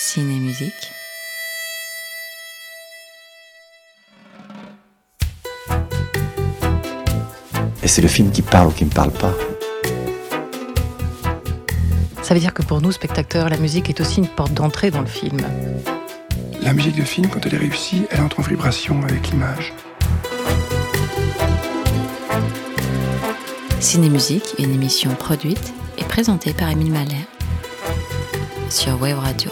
Ciné-musique. Et c'est le film qui parle ou qui ne parle pas. Ça veut dire que pour nous, spectateurs, la musique est aussi une porte d'entrée dans le film. La musique de film, quand elle est réussie, elle entre en vibration avec l'image. Ciné-musique, une émission produite et présentée par Émile Malher sur Wave Radio.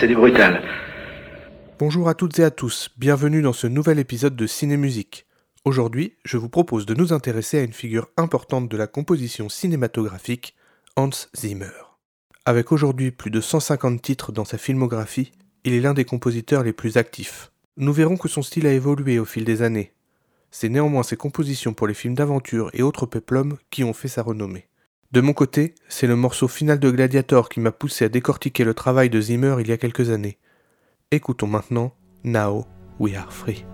C'est du brutal. Bonjour à toutes et à tous, bienvenue dans ce nouvel épisode de Ciné-Musique. Aujourd'hui, je vous propose de nous intéresser à une figure importante de la composition cinématographique, Hans Zimmer. Avec aujourd'hui plus de 150 titres dans sa filmographie, il est l'un des compositeurs les plus actifs. Nous verrons que son style a évolué au fil des années. C'est néanmoins ses compositions pour les films d'aventure et autres peplums qui ont fait sa renommée. De mon côté, c'est le morceau final de Gladiator qui m'a poussé à décortiquer le travail de Zimmer il y a quelques années. Écoutons maintenant Now We Are Free.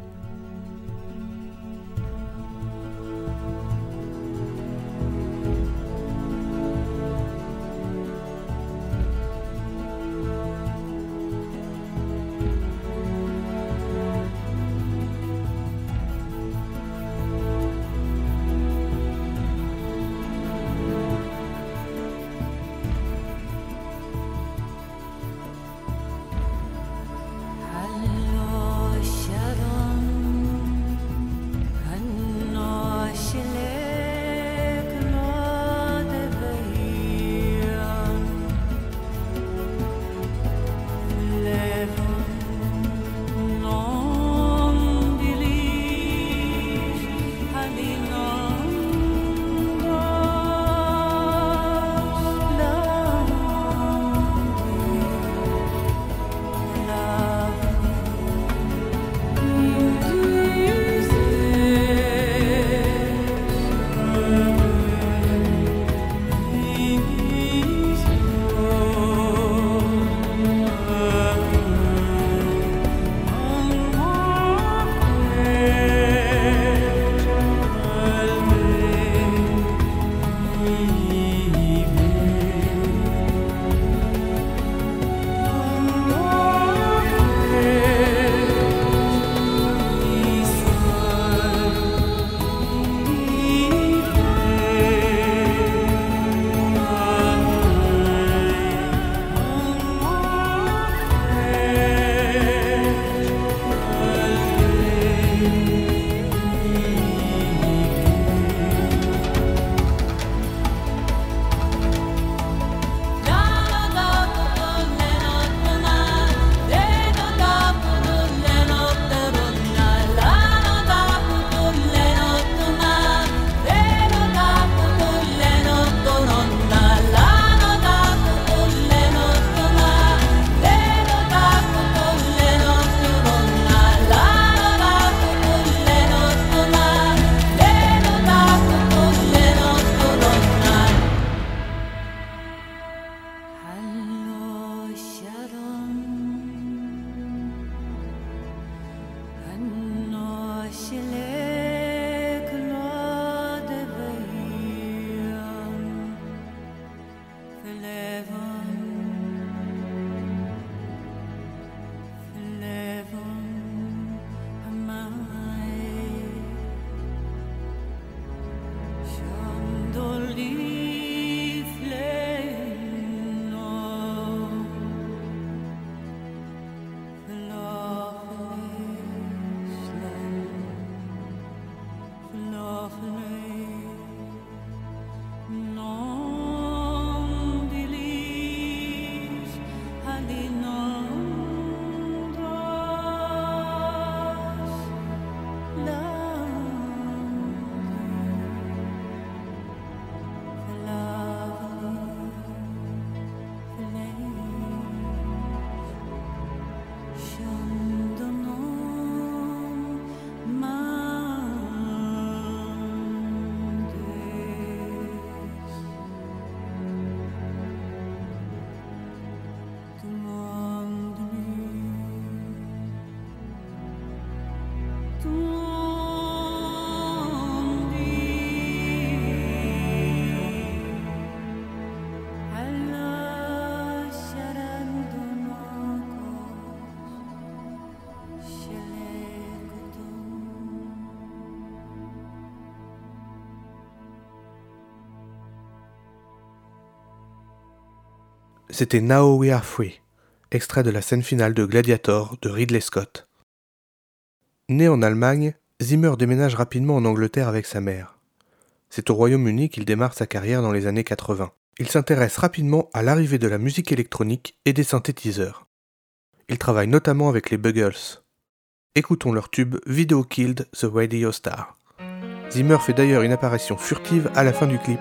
C'était Now We Are Free, extrait de la scène finale de Gladiator de Ridley Scott. Né en Allemagne, Zimmer déménage rapidement en Angleterre avec sa mère. C'est au Royaume-Uni qu'il démarre sa carrière dans les années 80. Il s'intéresse rapidement à l'arrivée de la musique électronique et des synthétiseurs. Il travaille notamment avec les Buggles. Écoutons leur tube Video Killed the Radio Star. Zimmer fait d'ailleurs une apparition furtive à la fin du clip.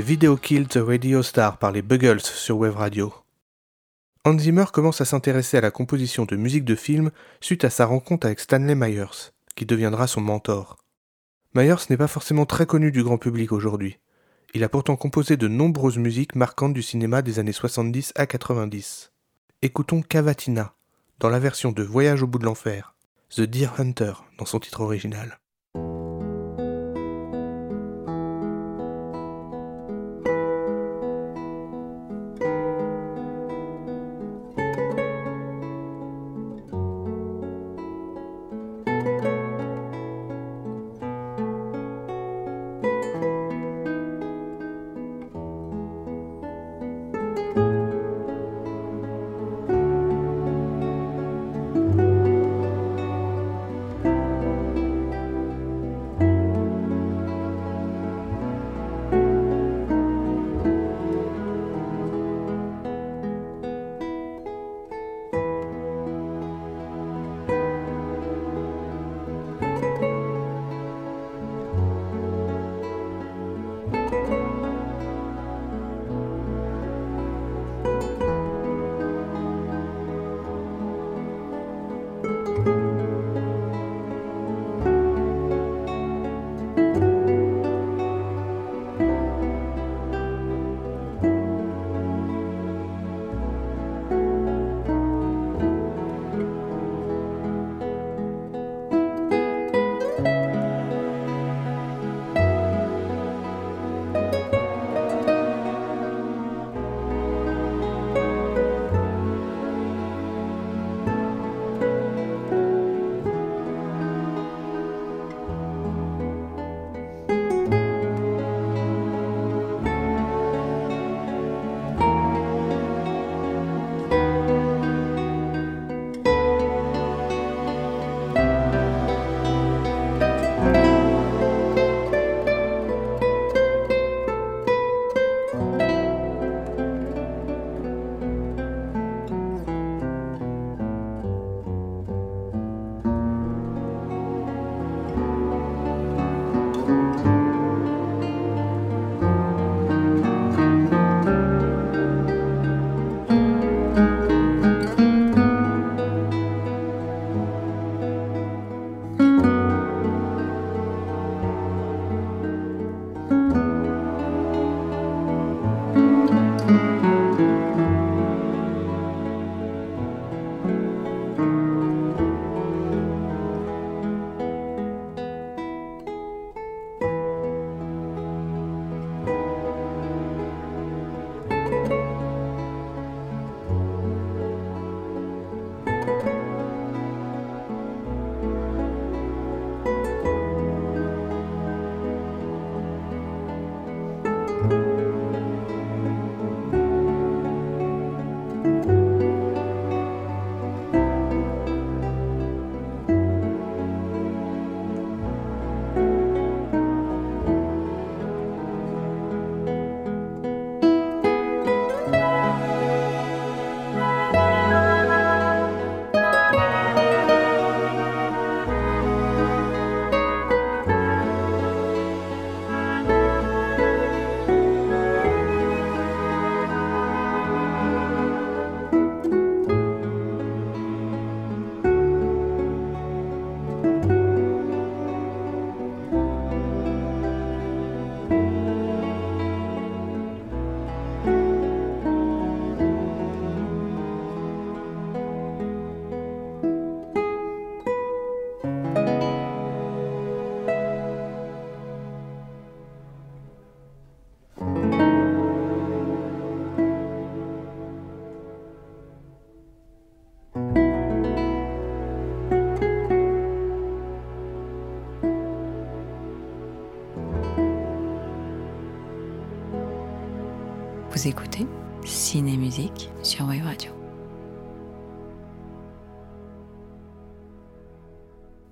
Video Killed the Radio Star par les Buggles sur Wave Radio. Hans Zimmer commence à s'intéresser à la composition de musique de film suite à sa rencontre avec Stanley Myers, qui deviendra son mentor. Myers n'est pas forcément très connu du grand public aujourd'hui. Il a pourtant composé de nombreuses musiques marquantes du cinéma des années 70 à 90. Écoutons Cavatina, dans la version de Voyage au bout de l'enfer, The Deer Hunter dans son titre original.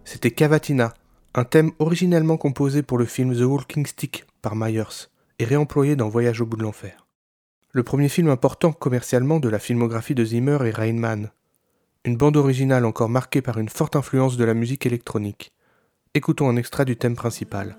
C'était Cavatina, un thème originellement composé pour le film The Walking Stick par Myers et réemployé dans Voyage au bout de l'enfer. Le premier film important commercialement de la filmographie de Zimmer est Rain Man, une bande originale encore marquée par une forte influence de la musique électronique. Écoutons un extrait du thème principal.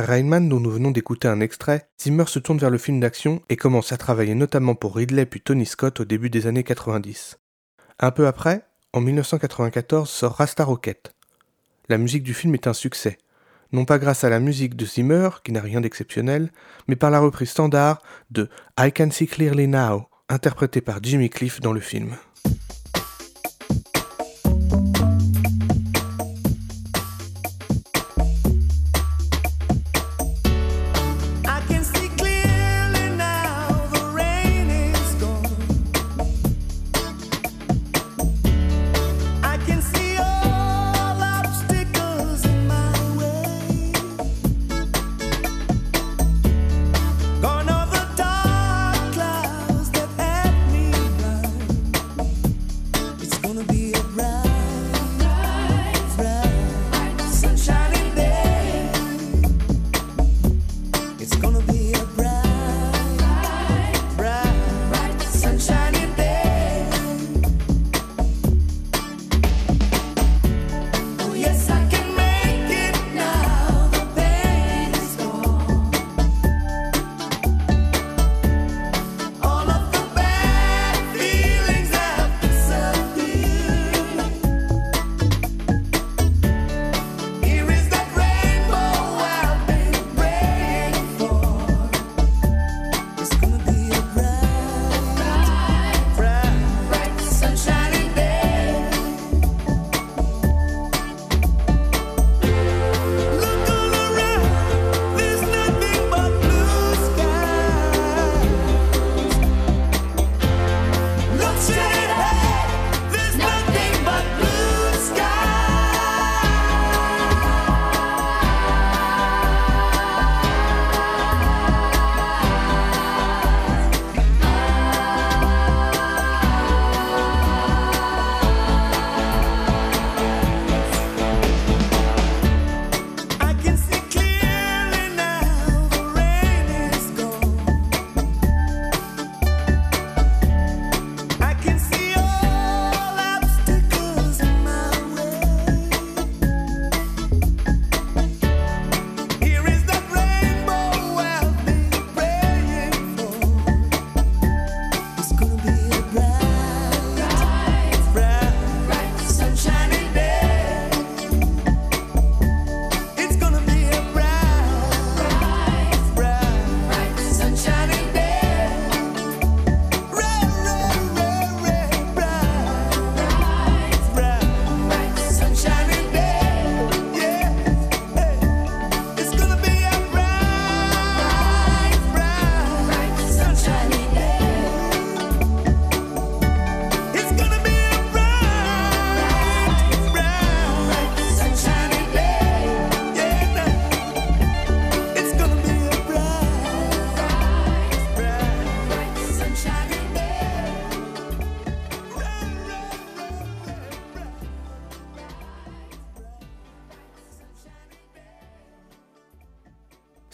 Après dont nous venons d'écouter un extrait, Zimmer se tourne vers le film d'action et commence à travailler notamment pour Ridley puis Tony Scott au début des années 90. Un peu après, en 1994, sort Rasta Rocket. La musique du film est un succès, non pas grâce à la musique de Zimmer, qui n'a rien d'exceptionnel, mais par la reprise standard de I Can See Clearly Now, interprétée par Jimmy Cliff dans le film.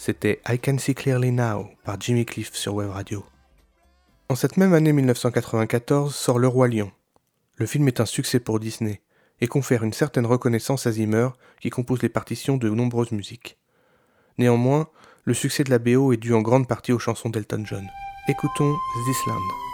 C'était I Can See Clearly Now par Jimmy Cliff sur Web Radio. En cette même année 1994 sort Le Roi Lion. Le film est un succès pour Disney et confère une certaine reconnaissance à Zimmer qui compose les partitions de nombreuses musiques. Néanmoins, le succès de la BO est dû en grande partie aux chansons d'Elton John. Écoutons This Land.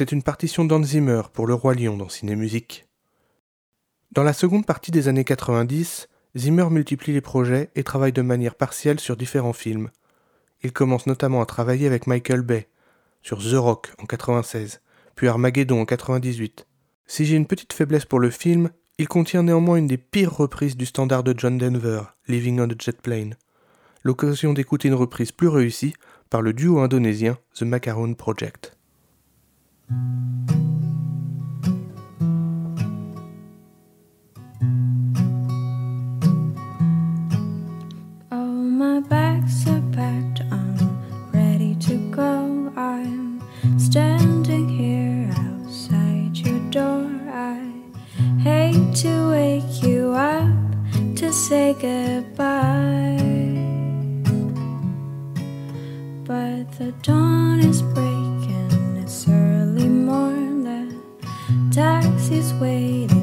C'était une partition d'Hans Zimmer pour Le Roi Lion dans Ciné-Musique. Dans la seconde partie des années 90, Zimmer multiplie les projets et travaille de manière partielle sur différents films. Il commence notamment à travailler avec Michael Bay sur The Rock en 96, puis Armageddon en 98. Si j'ai une petite faiblesse pour le film, il contient néanmoins une des pires reprises du standard de John Denver, Living on a Jet Plane. L'occasion d'écouter une reprise plus réussie par le duo indonésien The Macaron Project. Goodbye. But the dawn is breaking, is waiting.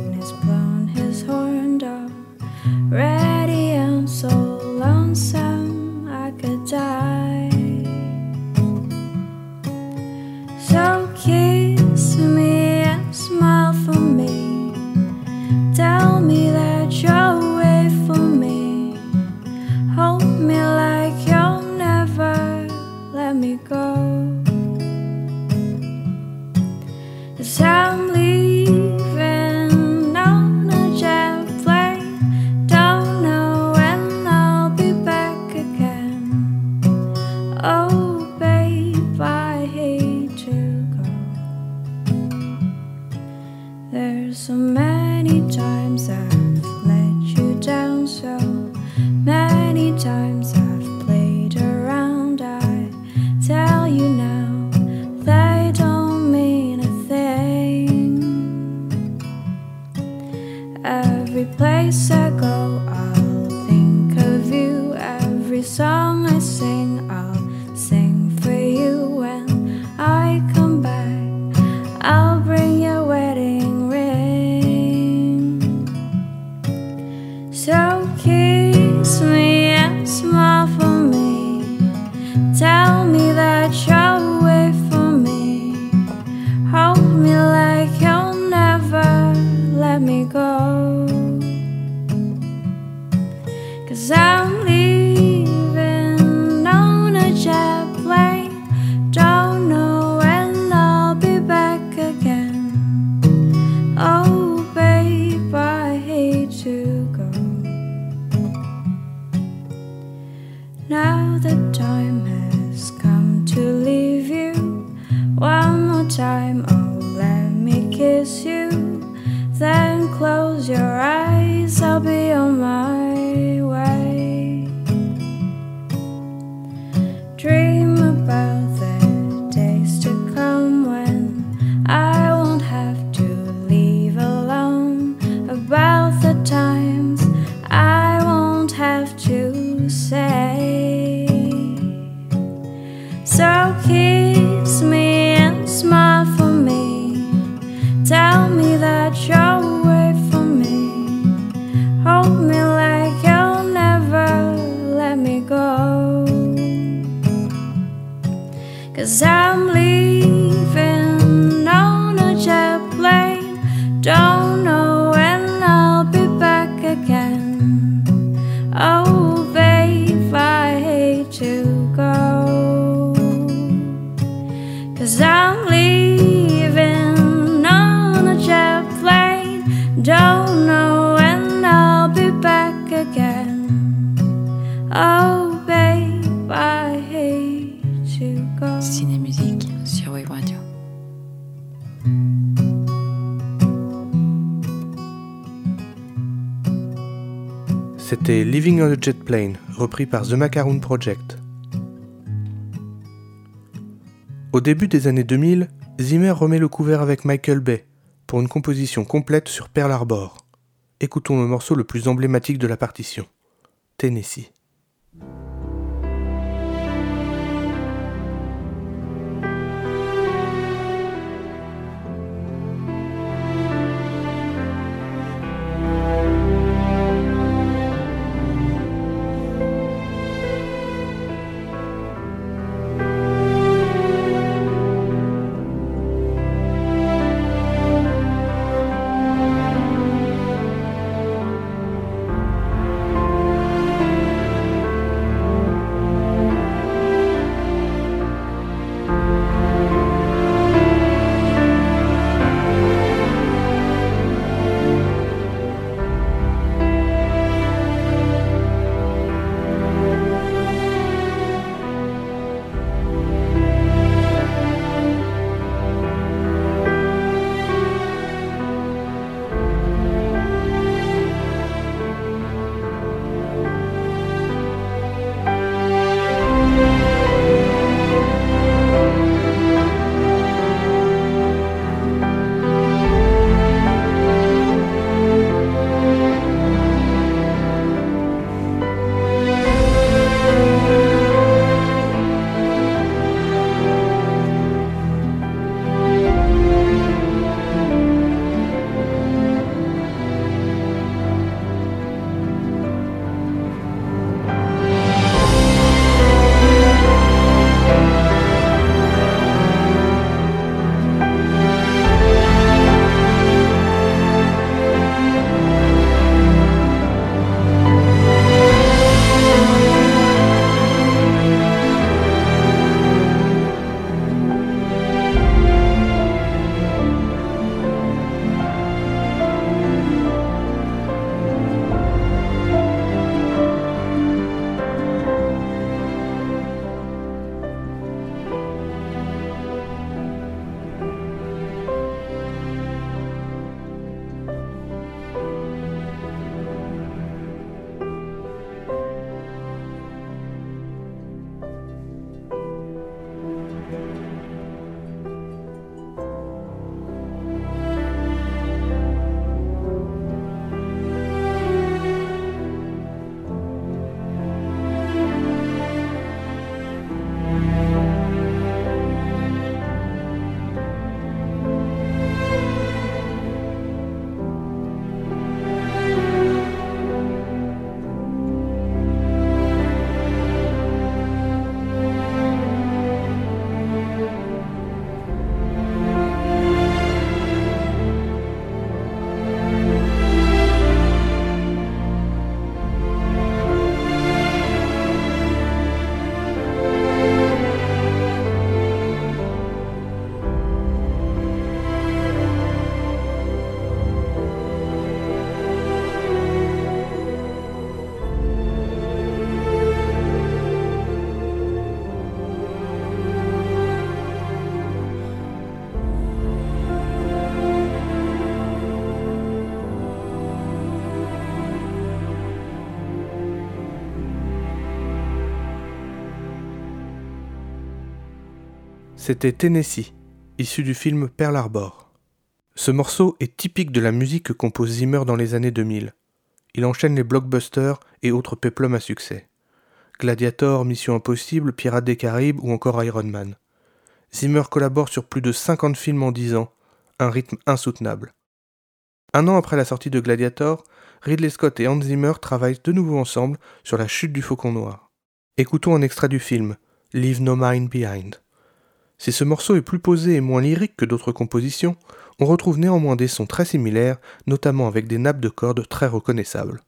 C'était Living on a Jet Plane, repris par The Macaroon Project. Au début des années 2000, Zimmer remet le couvert avec Michael Bay pour une composition complète sur Pearl Harbor. Écoutons le morceau le plus emblématique de la partition, Tennessee. C'était Tennessee, issu du film Pearl Harbor. Ce morceau est typique de la musique que compose Zimmer dans les années 2000. Il enchaîne les blockbusters et autres péplums à succès. Gladiator, Mission Impossible, Pirates des Caraïbes ou encore Iron Man. Zimmer collabore sur plus de 50 films en 10 ans, un rythme insoutenable. Un an après la sortie de Gladiator, Ridley Scott et Hans Zimmer travaillent de nouveau ensemble sur la chute du faucon noir. Écoutons un extrait du film, Leave No Mind Behind. Si ce morceau est plus posé et moins lyrique que d'autres compositions, on retrouve néanmoins des sons très similaires, notamment avec des nappes de cordes très reconnaissables.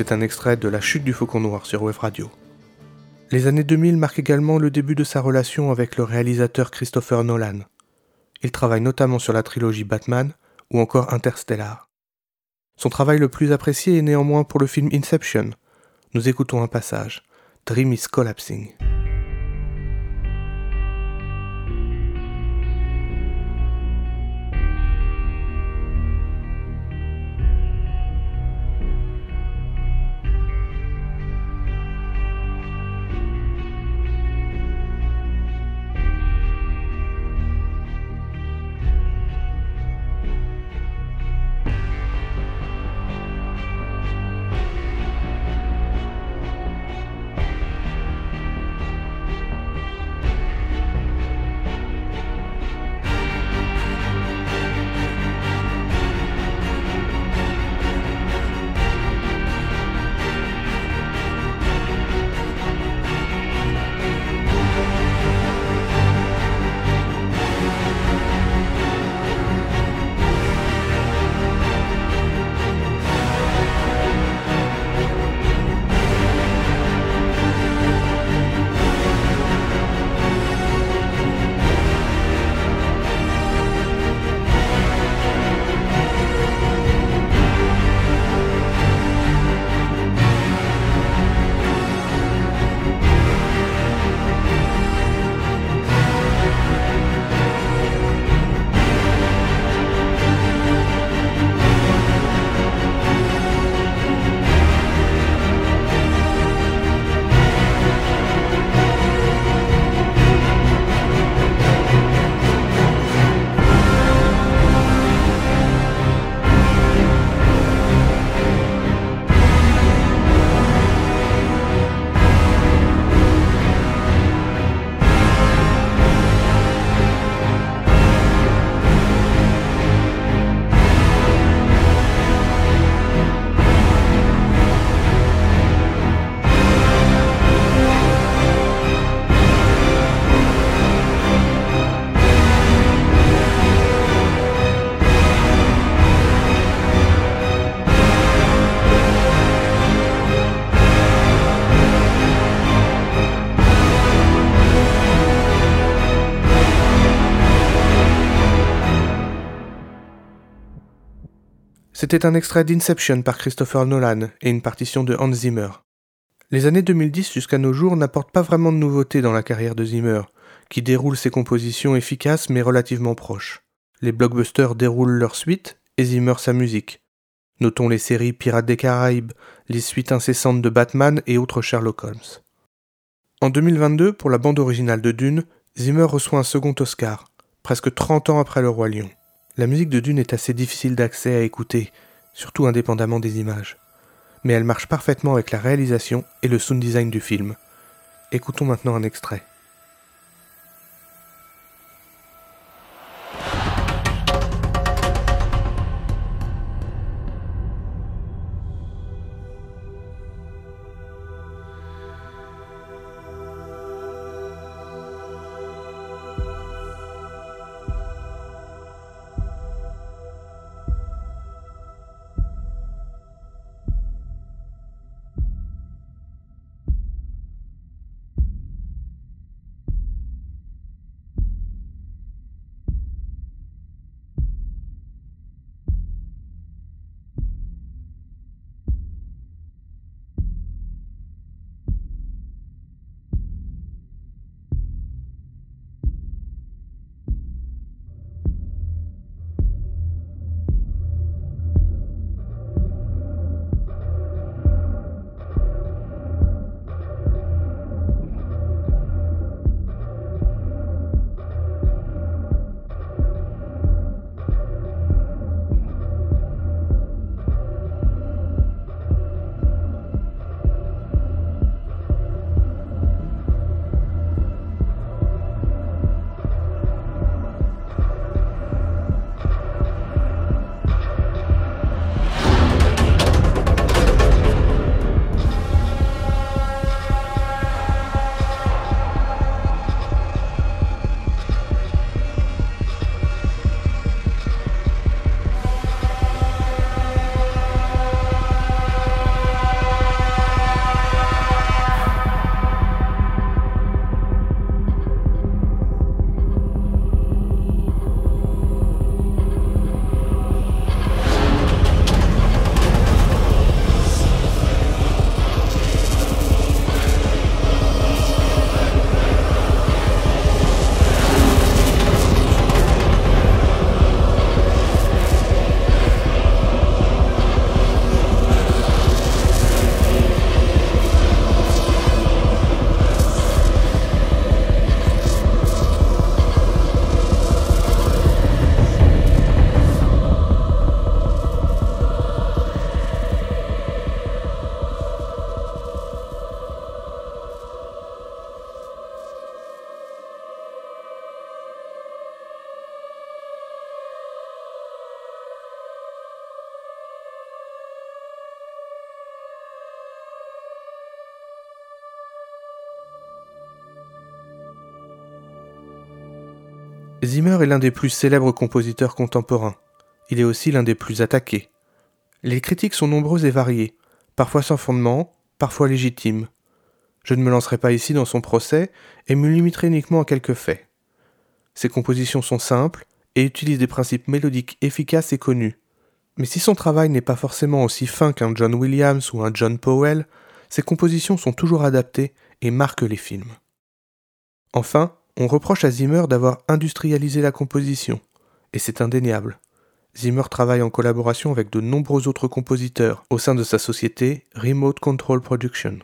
C'était un extrait de La chute du faucon noir sur Wave Radio. Les années 2000 marquent également le début de sa relation avec le réalisateur Christopher Nolan. Il travaille notamment sur la trilogie Batman ou encore Interstellar. Son travail le plus apprécié est néanmoins pour le film Inception. Nous écoutons un passage. Dream is collapsing. C'était un extrait d'Inception par Christopher Nolan et une partition de Hans Zimmer. Les années 2010 jusqu'à nos jours n'apportent pas vraiment de nouveautés dans la carrière de Zimmer, qui déroule ses compositions efficaces mais relativement proches. Les blockbusters déroulent leur suite et Zimmer sa musique. Notons les séries Pirates des Caraïbes, les suites incessantes de Batman et autres Sherlock Holmes. En 2022, pour la bande originale de Dune, Zimmer reçoit un second Oscar, presque 30 ans après Le Roi Lion. La musique de Dune est assez difficile d'accès à écouter, surtout indépendamment des images. Mais elle marche parfaitement avec la réalisation et le sound design du film. Écoutons maintenant un extrait. Est l'un des plus célèbres compositeurs contemporains. Il est aussi l'un des plus attaqués. Les critiques sont nombreuses et variées, parfois sans fondement, parfois légitimes. Je ne me lancerai pas ici dans son procès et me limiterai uniquement à quelques faits. Ses compositions sont simples et utilisent des principes mélodiques efficaces et connus. Mais si son travail n'est pas forcément aussi fin qu'un John Williams ou un John Powell, ses compositions sont toujours adaptées et marquent les films. Enfin, on reproche à Zimmer d'avoir industrialisé la composition, et c'est indéniable. Zimmer travaille en collaboration avec de nombreux autres compositeurs au sein de sa société Remote Control Production.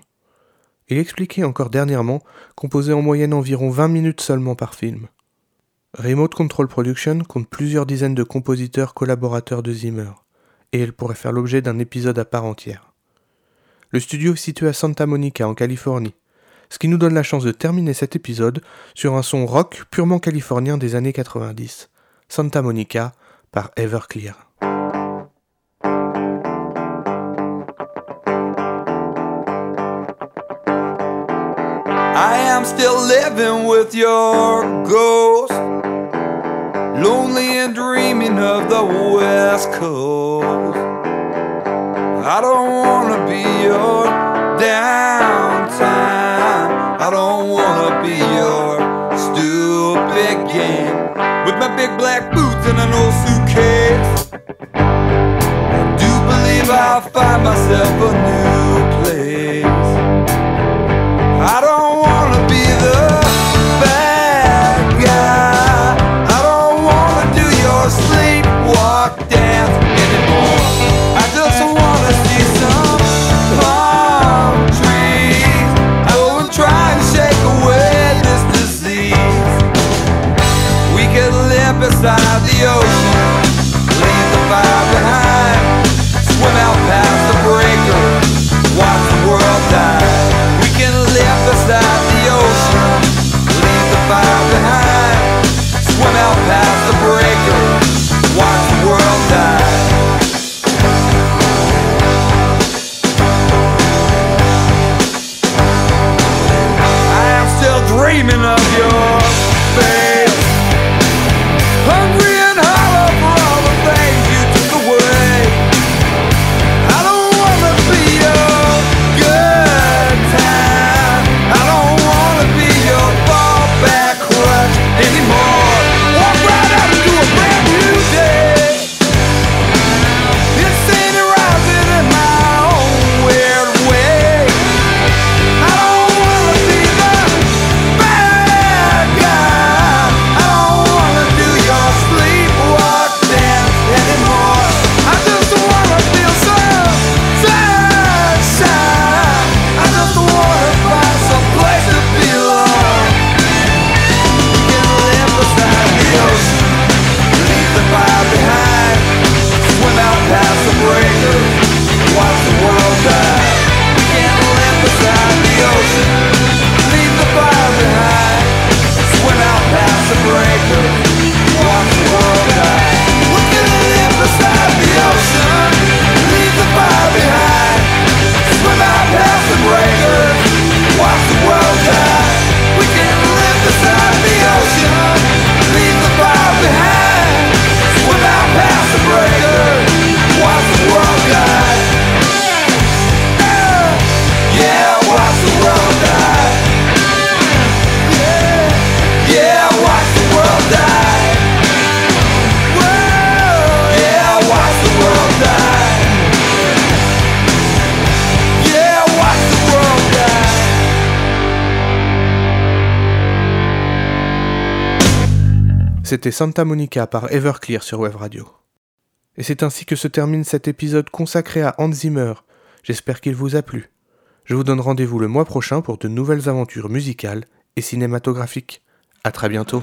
Il expliquait encore dernièrement composer en moyenne environ 20 minutes seulement par film. Remote Control Production compte plusieurs dizaines de compositeurs collaborateurs de Zimmer, et elle pourrait faire l'objet d'un épisode à part entière. Le studio est situé à Santa Monica en Californie, ce qui nous donne la chance de terminer cet épisode sur un son rock purement californien des années 90, Santa Monica par Everclear. I am still living with your ghost. Lonely and dreaming of the West Coast. I don't wanna be your downtime. I don't wanna be your stupid game. With my big black boots and an old suitcase. I do believe I'll find myself a new place. C'était Santa Monica par Everclear sur Web Radio. Et c'est ainsi que se termine cet épisode consacré à Hans Zimmer. J'espère qu'il vous a plu. Je vous donne rendez-vous le mois prochain pour de nouvelles aventures musicales et cinématographiques. À très bientôt.